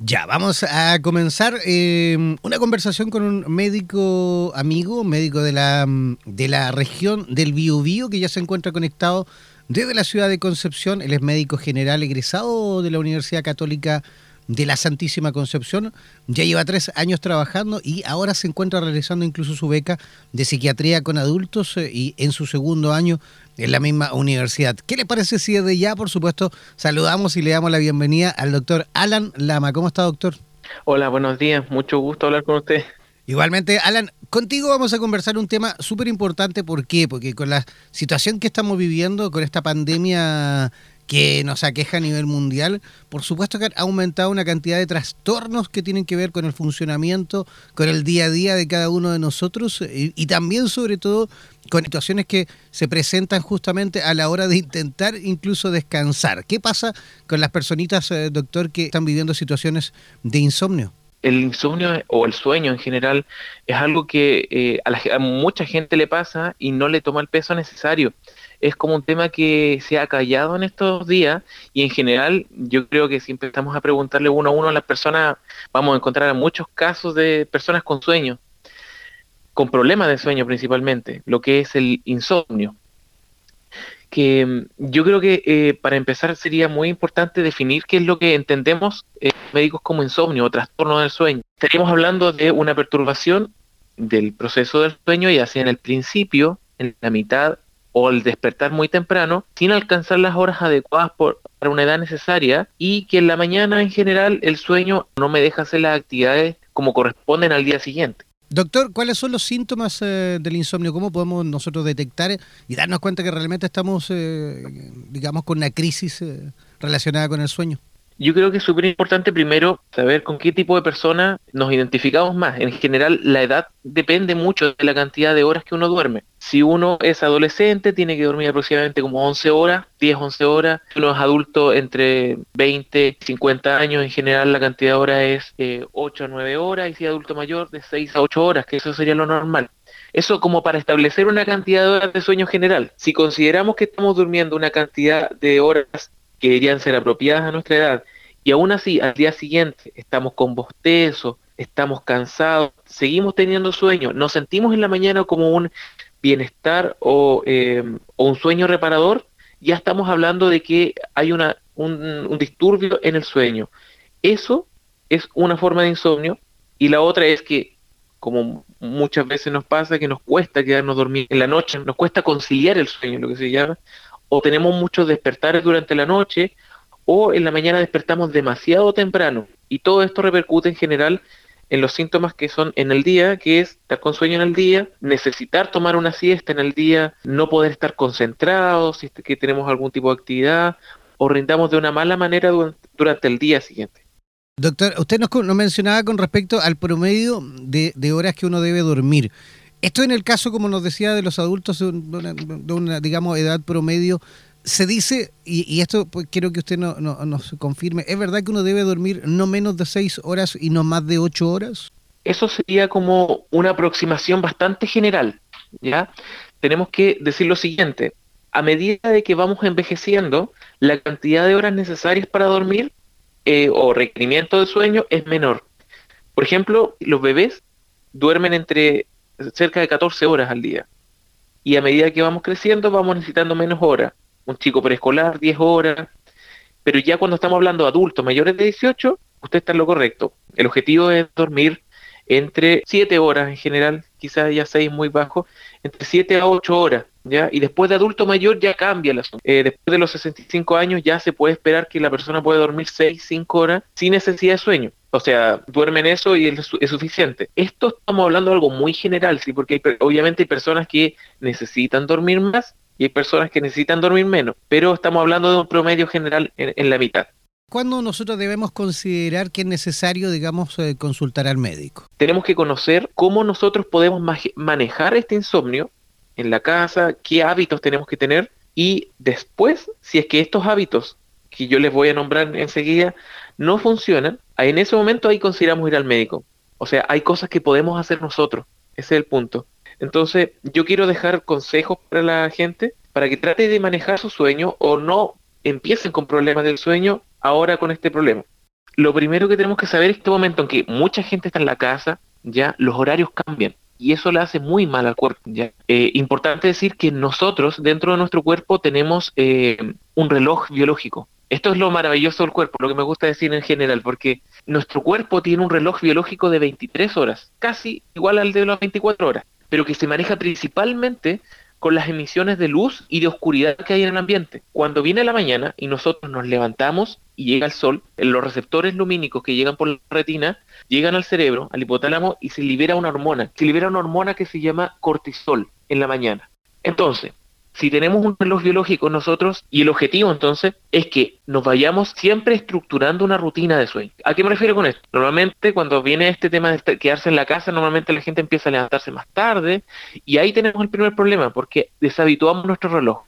Ya, vamos a comenzar eh, una conversación con un médico amigo, médico de la, de la región del Biobío, que ya se encuentra conectado desde la ciudad de Concepción. Él es médico general egresado de la Universidad Católica de la Santísima Concepción. Ya lleva tres años trabajando y ahora se encuentra realizando incluso su beca de psiquiatría con adultos eh, y en su segundo año en la misma universidad. ¿Qué le parece si desde ya, por supuesto, saludamos y le damos la bienvenida al doctor Alan Lama? ¿Cómo está, doctor? Hola, buenos días. Mucho gusto hablar con usted. Igualmente, Alan, contigo vamos a conversar un tema súper importante. ¿Por qué? Porque con la situación que estamos viviendo, con esta pandemia que nos aqueja a nivel mundial, por supuesto que ha aumentado una cantidad de trastornos que tienen que ver con el funcionamiento, con el día a día de cada uno de nosotros y, también sobre todo con situaciones que se presentan justamente a la hora de intentar incluso descansar. ¿Qué pasa con las personitas, eh, doctor, que están viviendo situaciones de insomnio? el insomnio o el sueño en general es algo que eh, a, mucha gente le pasa y no le toma el peso necesario es como un tema que se ha callado en estos días y en general yo creo que siempre estamos a preguntarle uno a uno a las personas, vamos a encontrar muchos casos de personas con sueño, con problemas de sueño principalmente, lo que es el insomnio. Que mm, yo creo que eh, para empezar sería muy importante definir qué es lo que entendemos eh, médicos como insomnio o trastorno del sueño. Estaríamos hablando de una perturbación del proceso del sueño, ya sea en el principio, en la mitad o el despertar muy temprano sin alcanzar las horas adecuadas por, para una edad necesaria y que en la mañana en general el sueño no me deja hacer las actividades como corresponden al día siguiente. Doctor, ¿cuáles son los síntomas eh, del insomnio? ¿Cómo podemos nosotros detectar y darnos cuenta que realmente estamos, eh, digamos, con una crisis eh, relacionada con el sueño? Yo creo que es súper importante primero saber con qué tipo de persona nos identificamos más. En general, la edad depende mucho de la cantidad de horas que uno duerme. Si uno es adolescente, tiene que dormir aproximadamente como 11 horas, 10, 11 horas. Si uno es adulto entre 20, 50 años, en general la cantidad de horas es 8 eh, a 9 horas. Y si es adulto mayor, de 6 a 8 horas, que eso sería lo normal. Eso como para establecer una cantidad de horas de sueño general. Si consideramos que estamos durmiendo una cantidad de horas que deberían ser apropiadas a nuestra edad, y aún así al día siguiente estamos con bostezo, estamos cansados, seguimos teniendo sueño, nos sentimos en la mañana como un bienestar o, eh, un sueño reparador, ya estamos hablando de que hay una, un, un disturbio en el sueño. Eso es una forma de insomnio. Y la otra es que, como muchas veces nos pasa, que nos cuesta quedarnos dormir en la noche, nos cuesta conciliar el sueño, lo que se llama, o tenemos muchos despertares durante la noche, o en la mañana despertamos demasiado temprano, y todo esto repercute en general en los síntomas que son en el día, que es estar con sueño en el día, necesitar tomar una siesta en el día, no poder estar concentrados, si que tenemos algún tipo de actividad, o rindamos de una mala manera durante el día siguiente. Doctor, usted nos, mencionaba con respecto al promedio de, horas que uno debe dormir. Esto en el caso, como nos decía, de los adultos de una, de una digamos, edad promedio se dice, y, esto pues, quiero que usted no, nos confirme, ¿es verdad que uno debe dormir no menos de seis horas y no más de ocho horas? Eso sería como una aproximación bastante general, ¿ya? Tenemos que decir lo siguiente, a medida de que vamos envejeciendo, la cantidad de horas necesarias para dormir eh, o requerimiento de sueño es menor. Por ejemplo, los bebés duermen entre cerca de 14 horas al día. Y a medida que vamos creciendo, vamos necesitando menos horas un chico preescolar 10 horas, pero ya cuando estamos hablando de adultos mayores de 18, usted está en lo correcto. El objetivo es dormir entre 7 horas en general, quizás ya 6 muy bajo, entre 7 a 8 horas, ¿ya? Y después de adulto mayor ya cambia la eh, después de los 65 años ya se puede esperar que la persona pueda dormir 6, 5 horas sin necesidad de sueño. O sea, duermen eso y es, es, suficiente. Esto estamos hablando de algo muy general, sí, porque obviamente hay personas que necesitan dormir más y hay personas que necesitan dormir menos, pero estamos hablando de un promedio general en, la mitad. ¿Cuándo nosotros debemos considerar que es necesario, digamos, eh, consultar al médico? Tenemos que conocer cómo nosotros podemos manejar este insomnio en la casa, qué hábitos tenemos que tener y después, si es que estos hábitos que yo les voy a nombrar enseguida no funcionan, en ese momento ahí consideramos ir al médico. O sea, hay cosas que podemos hacer nosotros. Ese es el punto. Entonces, yo quiero dejar consejos para la gente para que trate de manejar su sueño o no empiecen con problemas del sueño ahora con este problema. lo primero que tenemos que saber que este momento en que mucha gente está en la casa, ya los horarios cambian y eso le hace muy mal al cuerpo. Eh, importante decir que nosotros dentro de nuestro cuerpo tenemos eh, un reloj biológico. Esto es lo maravilloso del cuerpo, lo que me gusta decir en general, porque nuestro cuerpo tiene un reloj biológico de 23 horas, casi igual al de las 24 horas, pero que se maneja principalmente con las emisiones de luz y de oscuridad que hay en el ambiente. Cuando viene la mañana y nosotros nos levantamos y llega el sol, los receptores lumínicos que llegan por la retina llegan al cerebro, al hipotálamo y se libera una hormona. Se libera una hormona que se llama cortisol en la mañana. Entonces, si tenemos un reloj biológico nosotros, y el objetivo entonces es que nos vayamos siempre estructurando una rutina de sueño. ¿A qué me refiero con esto? Normalmente cuando viene este tema de quedarse en la casa, normalmente la gente empieza a levantarse más tarde y ahí tenemos el primer problema porque deshabituamos nuestro reloj.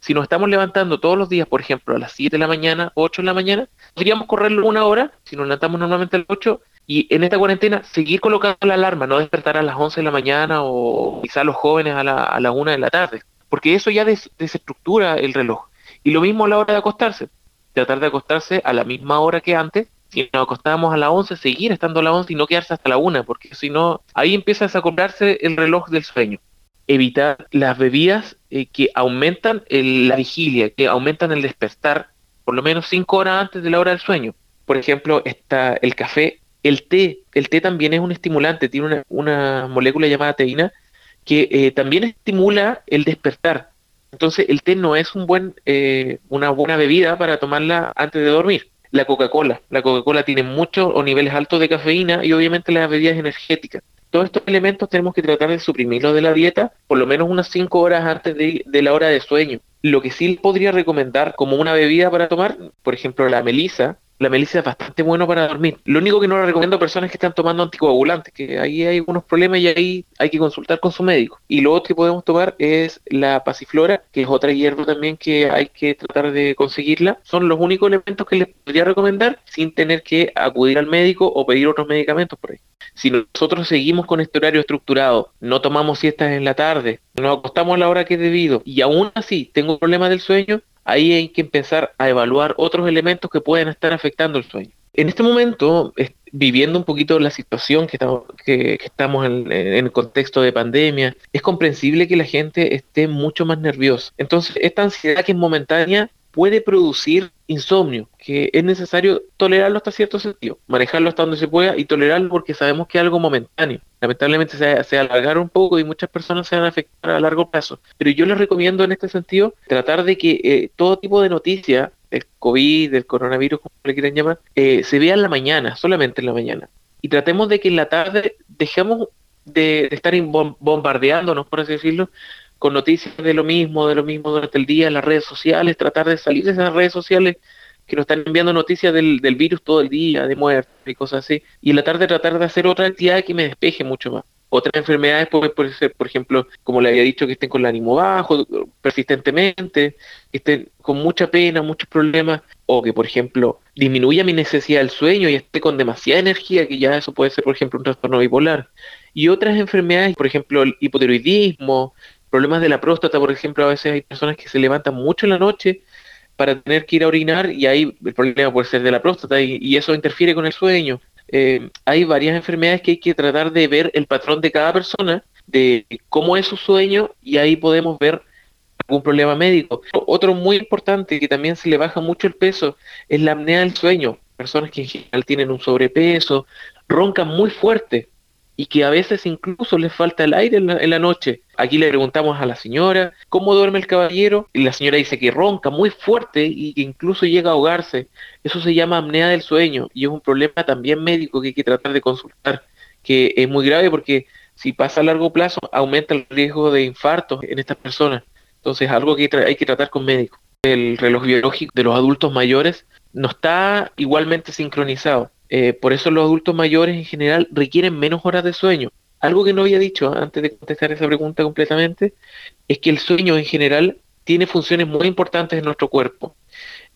Si nos estamos levantando todos los días, por ejemplo, a las 7 de la mañana, 8 de la mañana, podríamos correrlo una hora, si nos levantamos normalmente a las 8, y en esta cuarentena seguir colocando la alarma, no despertar a las 11 de la mañana o quizá los jóvenes a la, a la 1 de la tarde porque eso ya desestructura el reloj. Y lo mismo a la hora de acostarse, tratar de acostarse a la misma hora que antes, si nos acostábamos a las 11, seguir estando a las 11 y no quedarse hasta la 1, porque si no, ahí empieza a desacoplarse el reloj del sueño. Evitar las bebidas eh, que aumentan la vigilia, que aumentan el despertar, por lo menos 5 horas antes de la hora del sueño. Por ejemplo, está el café, el té. El té también es un estimulante, tiene una, una molécula llamada teína que eh, también estimula el despertar. Entonces el té no es un buen, eh, una buena bebida para tomarla antes de dormir. La Coca-Cola. La Coca-Cola tiene muchos o niveles altos de cafeína y obviamente las bebidas energéticas. Todos estos elementos tenemos que tratar de suprimirlos de la dieta por lo menos unas 5 horas antes de, de la hora de sueño. Lo que sí podría recomendar como una bebida para tomar, por ejemplo, la melisa, la melisa es bastante bueno para dormir. Lo único que no lo recomiendo a personas que están tomando anticoagulantes, que ahí hay algunos problemas y ahí hay que consultar con su médico. Y lo otro que podemos tomar es la pasiflora, que es otra hierba también que hay que tratar de conseguirla. Son los únicos elementos que les podría recomendar sin tener que acudir al médico o pedir otros medicamentos por ahí. Si nosotros seguimos con este horario estructurado, no tomamos siestas en la tarde, nos acostamos a la hora que es debido y aún así tengo problemas del sueño, ahí hay que empezar a evaluar otros elementos que pueden estar afectando el sueño. En este momento, viviendo un poquito la situación que estamos, que, estamos en, en, el contexto de pandemia, es comprensible que la gente esté mucho más nerviosa. Entonces, esta ansiedad que es momentánea puede producir insomnio, que es necesario tolerarlo hasta cierto sentido, manejarlo hasta donde se pueda y tolerarlo porque sabemos que es algo momentáneo. Lamentablemente se, se alargar un poco y muchas personas se van a afectar a largo plazo. Pero yo les recomiendo en este sentido tratar de que eh, todo tipo de noticias del COVID, del coronavirus, como le quieran llamar, eh, se vea en la mañana, solamente en la mañana. Y tratemos de que en la tarde dejemos de, de estar bombardeándonos, por así decirlo, con noticias de lo mismo, de lo mismo durante el día en las redes sociales, tratar de salir de esas redes sociales que nos están enviando noticias del, virus todo el día, de muerte y cosas así, y en la tarde tratar de hacer otra actividad que me despeje mucho más. Otras enfermedades pueden ser, por ejemplo, como le había dicho, que estén con el ánimo bajo persistentemente, que estén con mucha pena, muchos problemas, o que, por ejemplo, disminuya mi necesidad del sueño y esté con demasiada energía, que ya eso puede ser, por ejemplo, un trastorno bipolar. Y otras enfermedades, por ejemplo, el hipotiroidismo, problemas de la próstata, por ejemplo, a veces hay personas que se levantan mucho en la noche para tener que ir a orinar y ahí el problema puede ser de la próstata y, eso interfiere con el sueño. Eh, hay varias enfermedades que hay que tratar de ver el patrón de cada persona, de cómo es su sueño y ahí podemos ver algún problema médico. Otro muy importante que también se le baja mucho el peso es la apnea del sueño. Personas que en general tienen un sobrepeso, roncan muy fuerte y que a veces incluso les falta el aire en la, noche. Aquí le preguntamos a la señora cómo duerme el caballero y la señora dice que ronca muy fuerte y que incluso llega a ahogarse. Eso se llama apnea del sueño y es un problema también médico que hay que tratar de consultar, que es muy grave porque si pasa a largo plazo aumenta el riesgo de infarto en estas personas. Entonces algo que hay que tratar con médicos. El reloj biológico de los adultos mayores no está igualmente sincronizado eh, por eso los adultos mayores en general requieren menos horas de sueño. Algo que no había dicho antes de contestar esa pregunta completamente es que el sueño en general tiene funciones muy importantes en nuestro cuerpo.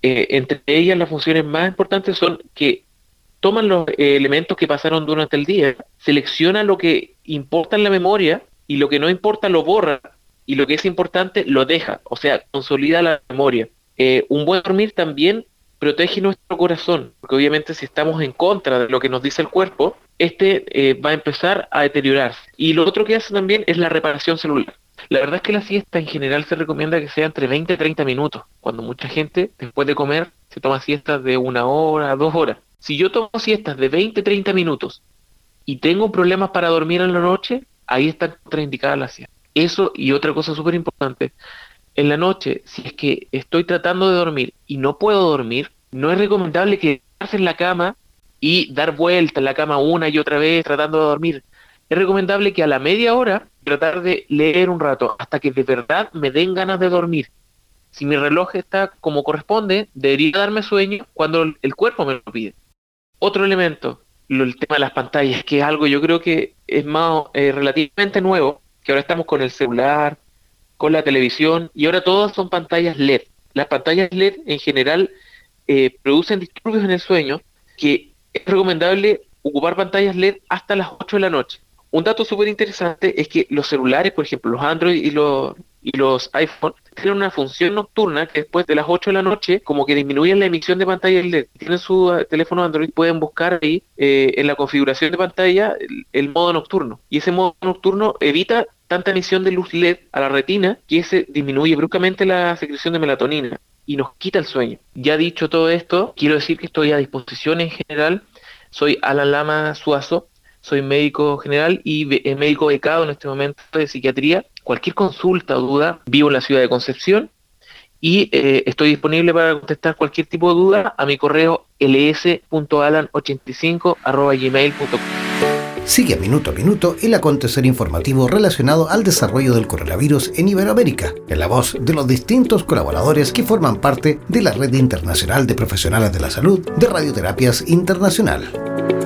Eh, entre ellas las funciones más importantes son que toman los eh, elementos que pasaron durante el día, selecciona lo que importa en la memoria y lo que no importa lo borra y lo que es importante lo deja, o sea, consolida la memoria. un buen dormir también protege nuestro corazón, porque obviamente si estamos en contra de lo que nos dice el cuerpo, este eh, va a empezar a deteriorarse. Y lo otro que hace también es la reparación celular. La verdad es que la siesta en general se recomienda que sea entre 20 y 30 minutos, cuando mucha gente después de comer se toma siestas de una hora, dos horas. Si yo tomo siestas de 20, 30 minutos y tengo problemas para dormir en la noche, ahí está contraindicada la siesta. Eso y otra cosa súper importante, en la noche, si es que estoy tratando de dormir y no puedo dormir, no es recomendable quedarse en la cama y dar vuelta en la cama una y otra vez tratando de dormir. Es recomendable que a la media hora tratar de leer un rato hasta que de verdad me den ganas de dormir. Si mi reloj está como corresponde, debería darme sueño cuando el cuerpo me lo pide. Otro elemento, el tema de las pantallas, que es algo yo creo que es más eh, relativamente nuevo, que ahora estamos con el celular, con la televisión, y ahora todas son pantallas LED. Las pantallas LED en general eh, producen disturbios en el sueño, que es recomendable ocupar pantallas LED hasta las 8 de la noche. Un dato súper interesante es que los celulares, por ejemplo, los Android y los, y los iPhone, tienen una función nocturna que después de las 8 de la noche, como que disminuyen la emisión de pantalla LED. Tienen su eh, teléfono Android, pueden buscar ahí eh, en la configuración de pantalla el, modo nocturno. Y ese modo nocturno evita tanta emisión de luz LED a la retina que se disminuye bruscamente la secreción de melatonina y nos quita el sueño. Ya dicho todo esto, quiero decir que estoy a disposición en general. Soy Alan Lama Suazo, soy médico general y eh, médico becado en este momento de psiquiatría. Cualquier consulta o duda, vivo en la ciudad de Concepción y eh, estoy disponible para contestar cualquier tipo de duda a mi correo ls.alan85.gmail.com. Sigue minuto a minuto el acontecer informativo relacionado al desarrollo del coronavirus en Iberoamérica, en la voz de los distintos colaboradores que forman parte de la Red Internacional de Profesionales de la Salud de Radioterapias Internacional.